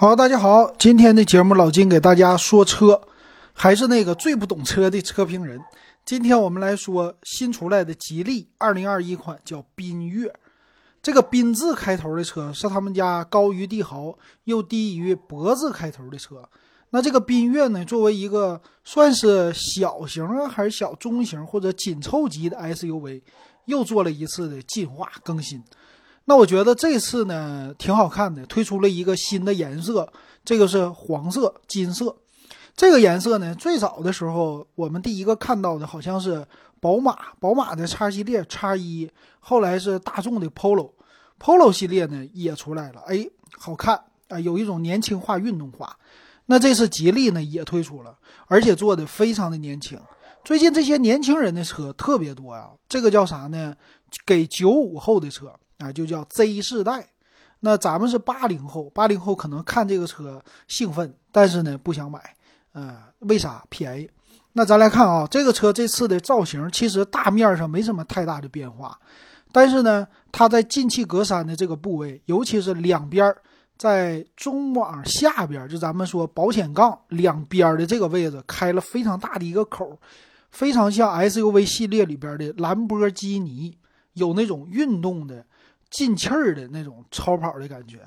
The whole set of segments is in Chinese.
好，大家好，今天的节目老金给大家说车，还是那个最不懂车的车评人。今天我们来说新出来的吉利二零二一款叫缤越，这个缤字开头的车是他们家高于帝豪又低于博字开头的车。那这个缤越呢，作为一个算是小型啊，还是小中型或者紧凑级的 SUV，又做了一次的进化更新。那我觉得这次呢挺好看的，推出了一个新的颜色，这个是黄色金色。这个颜色呢，最早的时候我们第一个看到的好像是宝马，宝马的叉系列叉一，后来是大众的 Polo，Polo 系列呢也出来了，哎，好看啊，有一种年轻化、运动化。那这次吉利呢也推出了，而且做的非常的年轻。最近这些年轻人的车特别多呀，这个叫啥呢？给九五后的车。啊，就叫 Z 世代，那咱们是八零后，八零后可能看这个车兴奋，但是呢不想买，呃，为啥？便宜。那咱来看啊，这个车这次的造型其实大面上没什么太大的变化，但是呢，它在进气格栅的这个部位，尤其是两边在中网下边，就咱们说保险杠两边的这个位置开了非常大的一个口，非常像 SUV 系列里边的兰博基尼，有那种运动的。进气儿的那种超跑的感觉，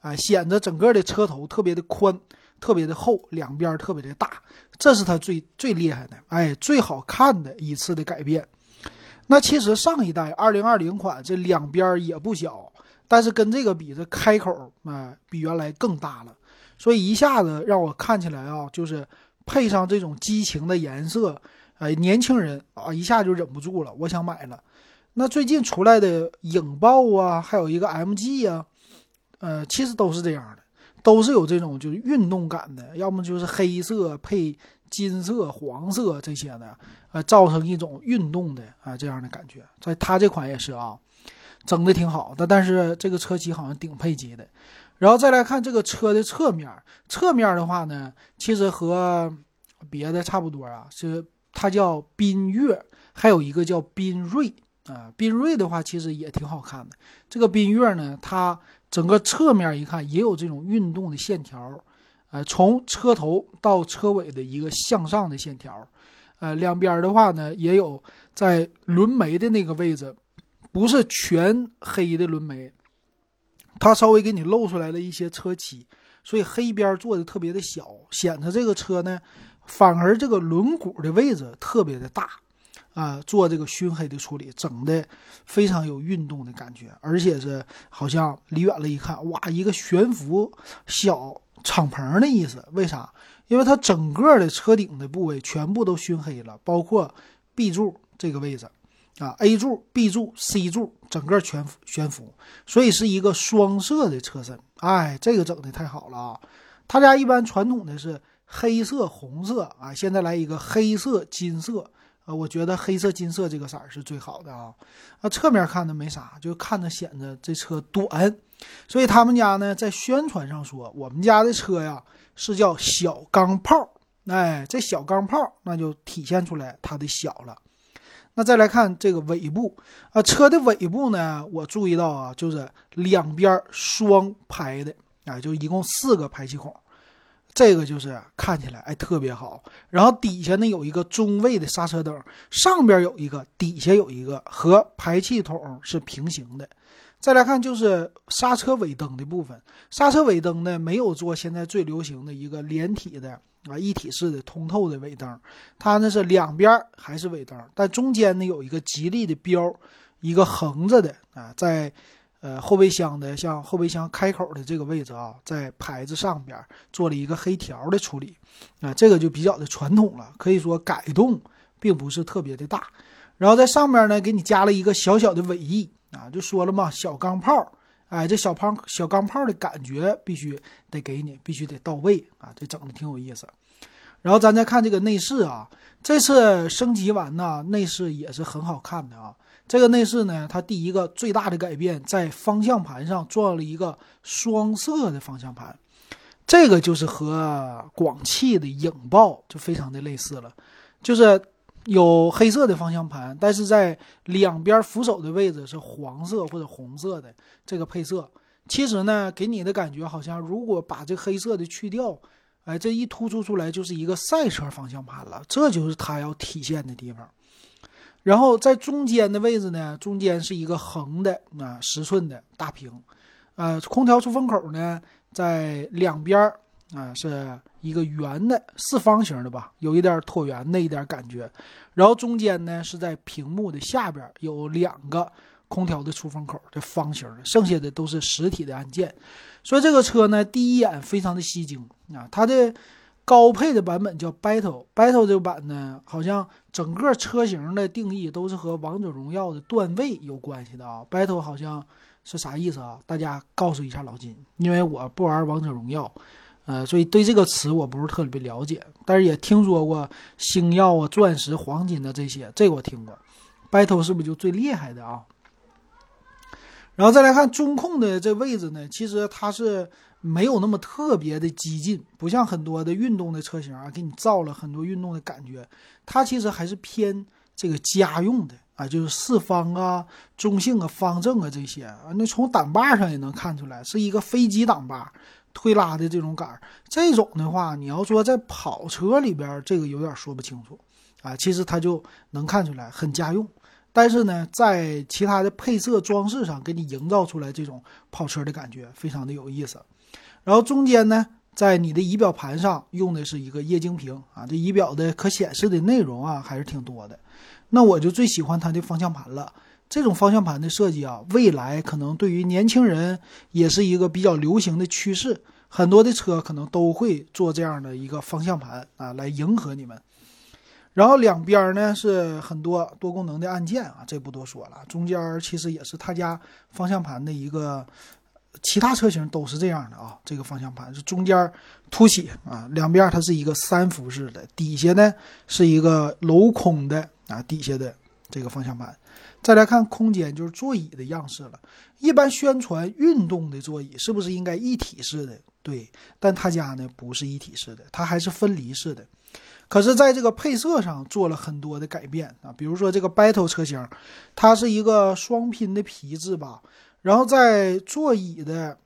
啊，显得整个的车头特别的宽，特别的厚，两边特别的大，这是它最最厉害的，哎，最好看的一次的改变。那其实上一代二零二零款这两边也不小，但是跟这个比，这开口啊比原来更大了，所以一下子让我看起来啊，就是配上这种激情的颜色，哎，年轻人啊一下就忍不住了，我想买了。那最近出来的影豹啊，还有一个 MG 啊，呃，其实都是这样的，都是有这种就是运动感的，要么就是黑色配金色、黄色这些的，呃，造成一种运动的啊这样的感觉。在它这款也是啊，整的挺好的，但是这个车漆好像顶配级的。然后再来看这个车的侧面，侧面的话呢，其实和别的差不多啊，是它叫缤越，还有一个叫缤瑞。啊，缤瑞的话其实也挺好看的。这个缤越呢，它整个侧面一看也有这种运动的线条，呃，从车头到车尾的一个向上的线条，呃，两边的话呢也有在轮眉的那个位置，不是全黑的轮眉，它稍微给你露出来了一些车漆，所以黑边做的特别的小，显得这个车呢，反而这个轮毂的位置特别的大。啊，做这个熏黑的处理，整的非常有运动的感觉，而且是好像离远了一看，哇，一个悬浮小敞篷的意思。为啥？因为它整个的车顶的部位全部都熏黑了，包括 B 柱这个位置，啊，A 柱、B 柱、C 柱，整个全悬浮，所以是一个双色的车身。哎，这个整的太好了啊！他家一般传统的是黑色、红色啊，现在来一个黑色、金色。呃，我觉得黑色金色这个色儿是最好的啊。啊，侧面看的没啥，就看着显得这车短，所以他们家呢在宣传上说，我们家的车呀是叫小钢炮。哎，这小钢炮那就体现出来它的小了。那再来看这个尾部啊，车的尾部呢，我注意到啊，就是两边双排的，啊，就一共四个排气孔。这个就是看起来哎特别好，然后底下呢有一个中位的刹车灯，上边有一个，底下有一个，和排气筒是平行的。再来看就是刹车尾灯的部分，刹车尾灯呢没有做现在最流行的一个连体的啊一体式的通透的尾灯，它呢是两边还是尾灯，但中间呢有一个吉利的标，一个横着的啊在。呃，后备箱的像后备箱开口的这个位置啊，在牌子上边做了一个黑条的处理，啊，这个就比较的传统了，可以说改动并不是特别的大。然后在上面呢，给你加了一个小小的尾翼啊，就说了嘛，小钢炮，哎，这小胖小钢炮的感觉必须得给你，必须得到位啊，这整的挺有意思。然后咱再看这个内饰啊，这次升级完呢，内饰也是很好看的啊。这个内饰呢，它第一个最大的改变在方向盘上装了一个双色的方向盘，这个就是和广汽的影豹就非常的类似了，就是有黑色的方向盘，但是在两边扶手的位置是黄色或者红色的这个配色，其实呢，给你的感觉好像如果把这黑色的去掉，哎，这一突出出来就是一个赛车方向盘了，这就是它要体现的地方。然后在中间的位置呢，中间是一个横的啊十寸的大屏，呃，空调出风口呢在两边啊是一个圆的四方形的吧，有一点椭圆的一点感觉。然后中间呢是在屏幕的下边有两个空调的出风口，这方形的，剩下的都是实体的按键。所以这个车呢，第一眼非常的吸睛啊，它的。高配的版本叫 Battle，Battle 这个版呢，好像整个车型的定义都是和王者荣耀的段位有关系的啊。Battle 好像是啥意思啊？大家告诉一下老金，因为我不玩王者荣耀，呃，所以对这个词我不是特别了解，但是也听说过星耀啊、钻石、黄金的这些，这个我听过。Battle 是不是就最厉害的啊？然后再来看中控的这位置呢，其实它是。没有那么特别的激进，不像很多的运动的车型啊，给你造了很多运动的感觉。它其实还是偏这个家用的啊，就是四方啊、中性啊、方正啊这些啊。那从挡把上也能看出来，是一个飞机挡把推拉的这种杆。这种的话，你要说在跑车里边，这个有点说不清楚啊。其实它就能看出来很家用，但是呢，在其他的配色装饰上，给你营造出来这种跑车的感觉，非常的有意思。然后中间呢，在你的仪表盘上用的是一个液晶屏啊，这仪表的可显示的内容啊还是挺多的。那我就最喜欢它的方向盘了。这种方向盘的设计啊，未来可能对于年轻人也是一个比较流行的趋势。很多的车可能都会做这样的一个方向盘啊，来迎合你们。然后两边呢是很多多功能的按键啊，这不多说了。中间其实也是他家方向盘的一个。其他车型都是这样的啊，这个方向盘是中间凸起啊，两边它是一个三幅式的，底下呢是一个镂空的啊，底下的这个方向盘。再来看空间，就是座椅的样式了。一般宣传运动的座椅是不是应该一体式的？对，但他家呢不是一体式的，它还是分离式的。可是在这个配色上做了很多的改变啊，比如说这个 Battle 车型，它是一个双拼的皮质吧。然后在座椅的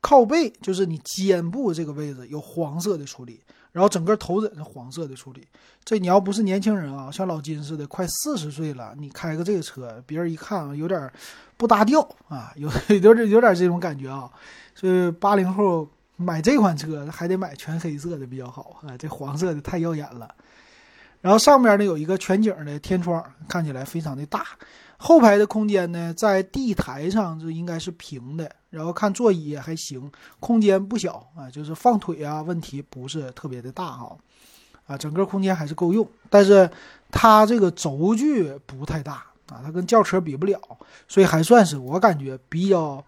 靠背，就是你肩部这个位置有黄色的处理，然后整个头枕是黄色的处理。这你要不是年轻人啊，像老金似的，快四十岁了，你开个这个车，别人一看啊，有点不搭调啊，有 有点有点这种感觉啊。所以八零后买这款车还得买全黑色的比较好啊，这黄色的太耀眼了。然后上面呢有一个全景的天窗，看起来非常的大。后排的空间呢，在地台上这应该是平的，然后看座椅也还行，空间不小啊，就是放腿啊，问题不是特别的大哈，啊，整个空间还是够用，但是它这个轴距不太大啊，它跟轿车比不了，所以还算是我感觉比较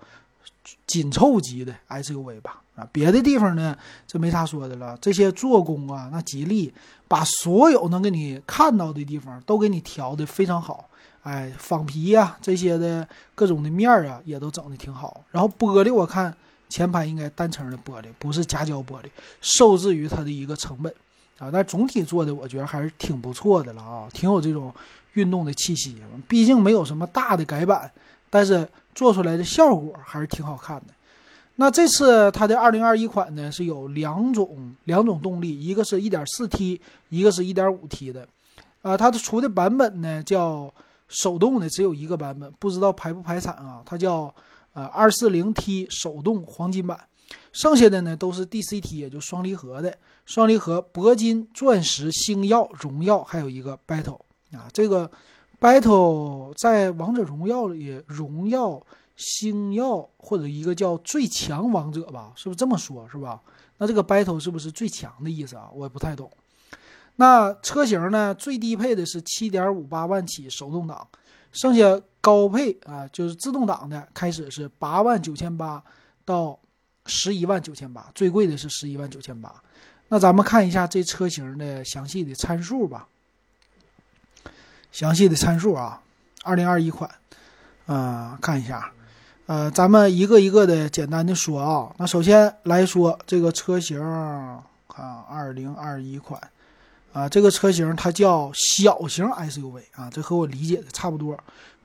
紧凑级的 SUV 吧，啊，别的地方呢，这没啥说的了，这些做工啊，那吉利把所有能给你看到的地方都给你调的非常好。哎，仿皮呀，这些的各种的面儿啊，也都整的挺好。然后玻璃，我看前排应该单层的玻璃，不是夹胶玻璃，受制于它的一个成本啊。但总体做的，我觉得还是挺不错的了啊，挺有这种运动的气息。毕竟没有什么大的改版，但是做出来的效果还是挺好看的。那这次它的二零二一款呢，是有两种两种动力，一个是一点四 T，一个是一点五 T 的。啊，它的出的版本呢叫。手动的只有一个版本，不知道排不排产啊？它叫呃二四零 T 手动黄金版，剩下的呢都是 DCT，也就双离合的。双离合铂金、钻石、星耀、荣耀，还有一个 Battle 啊。这个 Battle 在王者荣耀里，荣耀、星耀或者一个叫最强王者吧，是不是这么说？是吧？那这个 Battle 是不是最强的意思啊？我也不太懂。那车型呢？最低配的是七点五八万起手动挡，剩下高配啊，就是自动挡的，开始是八万九千八到十一万九千八，最贵的是十一万九千八。那咱们看一下这车型的详细的参数吧。详细的参数啊，二零二一款，啊，看一下，呃，咱们一个一个的简单的说啊。那首先来说这个车型，看二零二一款。啊，这个车型它叫小型 SUV 啊，这和我理解的差不多。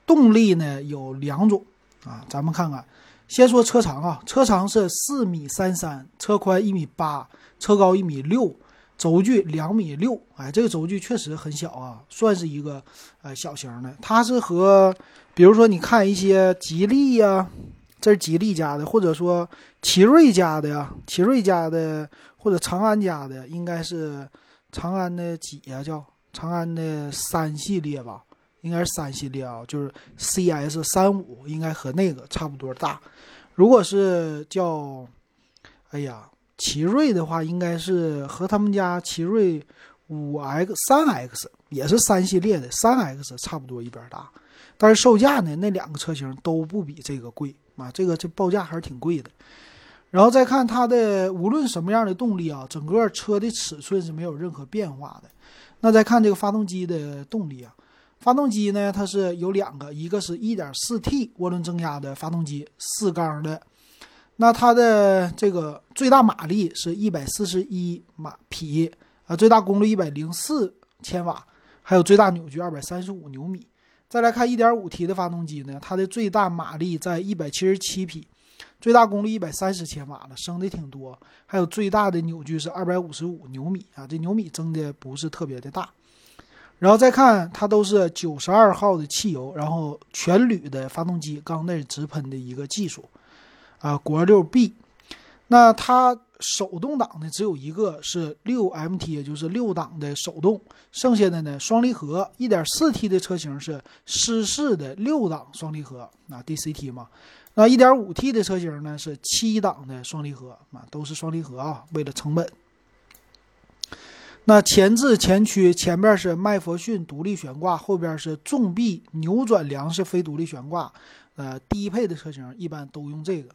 动力呢有两种啊，咱们看看，先说车长啊，车长是四米三三，车宽一米八，车高一米六，轴距两米六。哎，这个轴距确实很小啊，算是一个呃小型的。它是和比如说你看一些吉利呀，这是吉利家的，或者说奇瑞家的呀，奇瑞家的或者长安家的，应该是长安的几呀？叫长安的三系列吧。应该是三系列啊，就是 CS 三五，应该和那个差不多大。如果是叫，哎呀，奇瑞的话，应该是和他们家奇瑞五 X 三 X 也是三系列的，三 X 差不多一边大。但是售价呢，那两个车型都不比这个贵啊，这个这报价还是挺贵的。然后再看它的，无论什么样的动力啊，整个车的尺寸是没有任何变化的。那再看这个发动机的动力啊。发动机呢，它是有两个，一个是 1.4T 涡轮增压的发动机，四缸的，那它的这个最大马力是141马匹啊，最大功率104千瓦，还有最大扭矩235牛米。再来看 1.5T 的发动机呢，它的最大马力在177匹，最大功率130千瓦了，升的挺多，还有最大的扭矩是255牛米啊，这牛米增的不是特别的大。然后再看，它都是九十二号的汽油，然后全铝的发动机，缸内直喷的一个技术，啊，国六 B。那它手动挡呢，只有一个是六 MT，也就是六档的手动，剩下的呢双离合。一点四 T 的车型是湿式的六档双离合，那 DCT 嘛。那一点五 T 的车型呢是七档的双离合，啊，都是双离合啊，为了成本。那前置前驱，前面是麦弗逊独立悬挂，后边是重臂扭转梁式非独立悬挂。呃，低配的车型一般都用这个。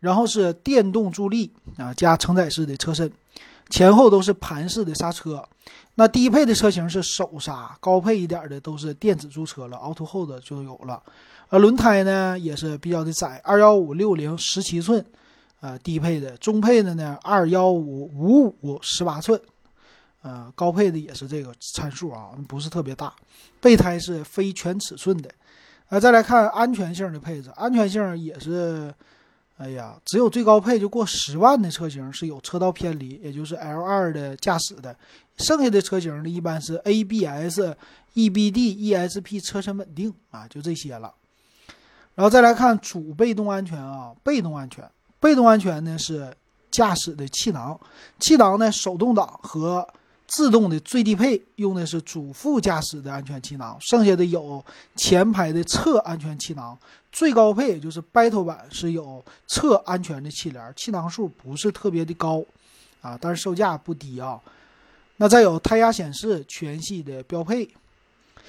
然后是电动助力啊，加承载式的车身，前后都是盘式的刹车。那低配的车型是手刹，高配一点的都是电子驻车了，Auto Hold 就有了。呃，轮胎呢也是比较的窄，二幺五六零十七寸，呃，低配的，中配的呢二幺五五五十八寸。呃，高配的也是这个参数啊，不是特别大。备胎是非全尺寸的。呃，再来看安全性的配置，安全性也是，哎呀，只有最高配就过十万的车型是有车道偏离，也就是 L 二的驾驶的。剩下的车型呢，一般是 ABS、EBD、ESP 车身稳定啊，就这些了。然后再来看主被动安全啊，被动安全，被动安全呢是驾驶的气囊，气囊呢手动挡和自动的最低配用的是主副驾驶的安全气囊，剩下的有前排的侧安全气囊。最高配也就是 Battle 版是有侧安全的气帘，气囊数不是特别的高，啊，但是售价不低啊。那再有胎压显示全系的标配，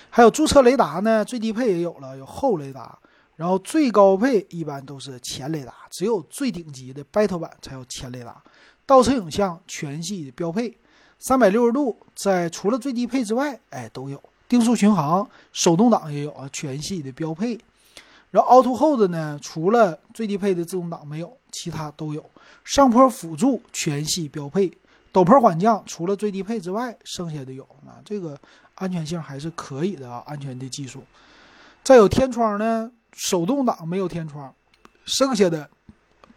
还有驻车雷达呢，最低配也有了，有后雷达，然后最高配一般都是前雷达，只有最顶级的 Battle 版才有前雷达。倒车影像全系的标配。三百六十度，在除了最低配之外，哎，都有定速巡航，手动挡也有啊，全系的标配。然后 Auto Hold 呢，除了最低配的自动挡没有，其他都有。上坡辅助全系标配，陡坡缓降除了最低配之外，剩下的有啊，这个安全性还是可以的啊，安全的技术。再有天窗呢，手动挡没有天窗，剩下的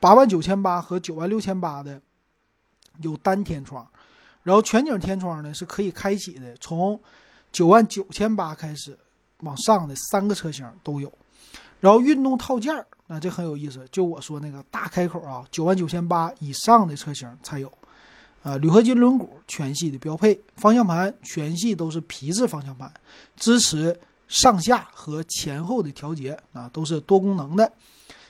八万九千八和九万六千八的有单天窗。然后全景天窗呢是可以开启的，从九万九千八开始往上的三个车型都有。然后运动套件儿，那这很有意思，就我说那个大开口啊，九万九千八以上的车型才有。啊，铝合金轮毂全系的标配，方向盘全系都是皮质方向盘，支持上下和前后的调节啊，都是多功能的。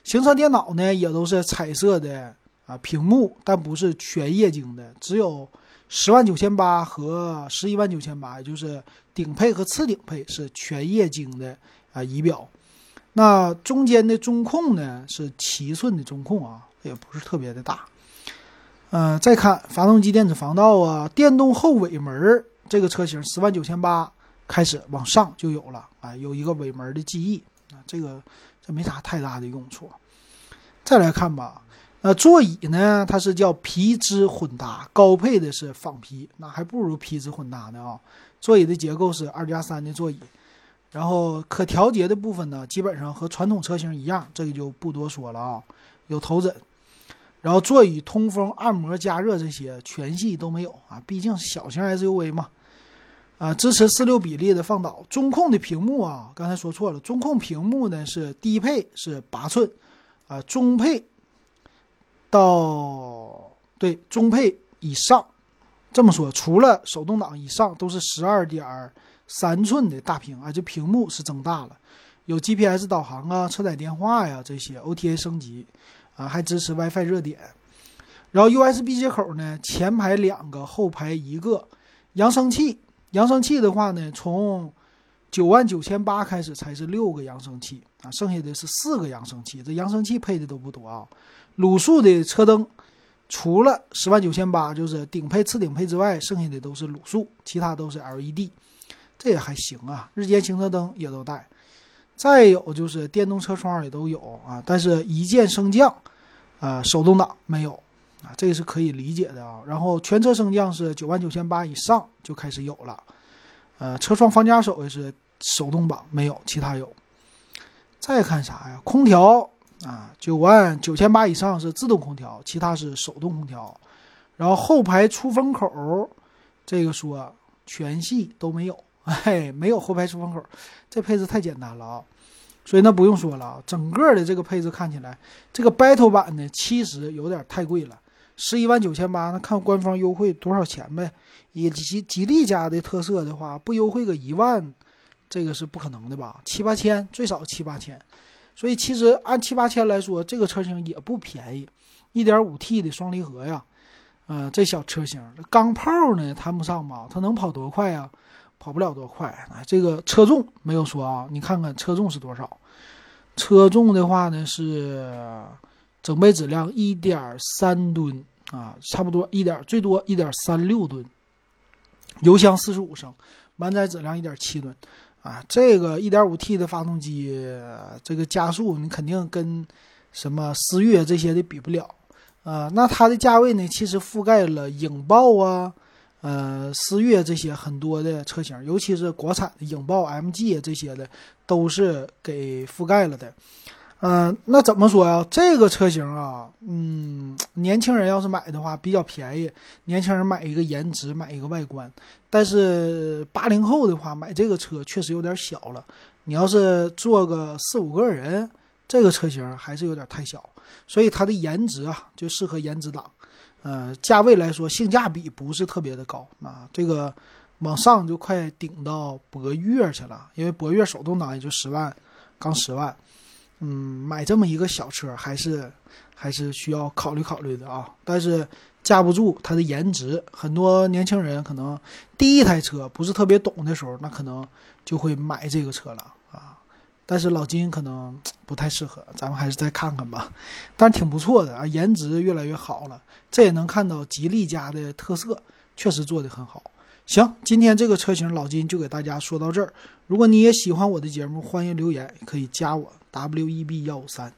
行车电脑呢也都是彩色的啊屏幕，但不是全液晶的，只有。十万九千八和十一万九千八，也就是顶配和次顶配是全液晶的啊仪表，那中间的中控呢是七寸的中控啊，也不是特别的大。嗯，再看发动机电子防盗啊，电动后尾门这个车型十万九千八开始往上就有了啊，有一个尾门的记忆啊，这个这没啥太大的用处。再来看吧。那，座椅呢，它是叫皮质混搭，高配的是仿皮，那还不如皮质混搭呢啊。座椅的结构是二加三的座椅，然后可调节的部分呢，基本上和传统车型一样，这个就不多说了啊。有头枕，然后座椅通风、按摩、加热这些全系都没有啊，毕竟是小型 SUV 嘛。啊，支持四六比例的放倒，中控的屏幕啊，刚才说错了，中控屏幕呢是低配是八寸，啊，中配到对中配以上，这么说，除了手动挡以上都是十二点三寸的大屏啊，这屏幕是增大了，有 GPS 导航啊，车载电话呀这些 OTA 升级啊，还支持 WiFi 热点，然后 USB 接口呢，前排两个，后排一个，扬声器。扬声器的话呢，从九万九千八开始才是六个扬声器啊，剩下的是四个扬声器。这扬声器配的都不多啊。卤素的车灯，除了十万九千八就是顶配、次顶配之外，剩下的都是卤素，其他都是 LED，这也还行啊。日间行车灯也都带。再有就是电动车窗也都有啊，但是一键升降啊，手动挡没有。啊，这个是可以理解的啊。然后全车升降是九万九千八以上就开始有了，呃，车窗防夹手也是手动挡，没有其他有。再看啥呀？空调啊，九万九千八以上是自动空调，其他是手动空调。然后后排出风口，这个说全系都没有，哎，没有后排出风口，这配置太简单了啊。所以那不用说了啊，整个的这个配置看起来，这个 Battle 版呢，其实有点太贵了。十一万九千八，那看官方优惠多少钱呗？以吉吉利家的特色的话，不优惠个一万，这个是不可能的吧？七八千，最少七八千。所以其实按七八千来说，这个车型也不便宜。一点五 T 的双离合呀，呃，这小车型，钢炮呢谈不上吧？它能跑多快呀？跑不了多快。啊，这个车重没有说啊，你看看车重是多少？车重的话呢是。整备质量一点三吨啊，差不多一点最多一点三六吨，油箱四十五升，满载质量一点七吨啊。这个 1.5T 的发动机，这个加速你肯定跟什么思域这些的比不了啊。那它的价位呢，其实覆盖了影豹啊、呃思域这些很多的车型，尤其是国产的影豹、MG 这些的，都是给覆盖了的。嗯，那怎么说呀？这个车型啊，嗯，年轻人要是买的话比较便宜。年轻人买一个颜值，买一个外观。但是八零后的话，买这个车确实有点小了。你要是坐个四五个人，这个车型还是有点太小。所以它的颜值啊，就适合颜值党。呃，价位来说，性价比不是特别的高啊。这个往上就快顶到博越去了，因为博越手动挡也就十万，刚十万。嗯买这么一个小车还是还是需要考虑考虑的啊。但是架不住它的颜值，很多年轻人可能第一台车不是特别懂的时候，那可能就会买这个车了啊。但是老金可能不太适合，咱们还是再看看吧。但是挺不错的啊，颜值越来越好了，这也能看到吉利家的特色，确实做的很好。行，今天这个车型老金就给大家说到这儿。如果你也喜欢我的节目，欢迎留言，可以加我。W E B 幺五三。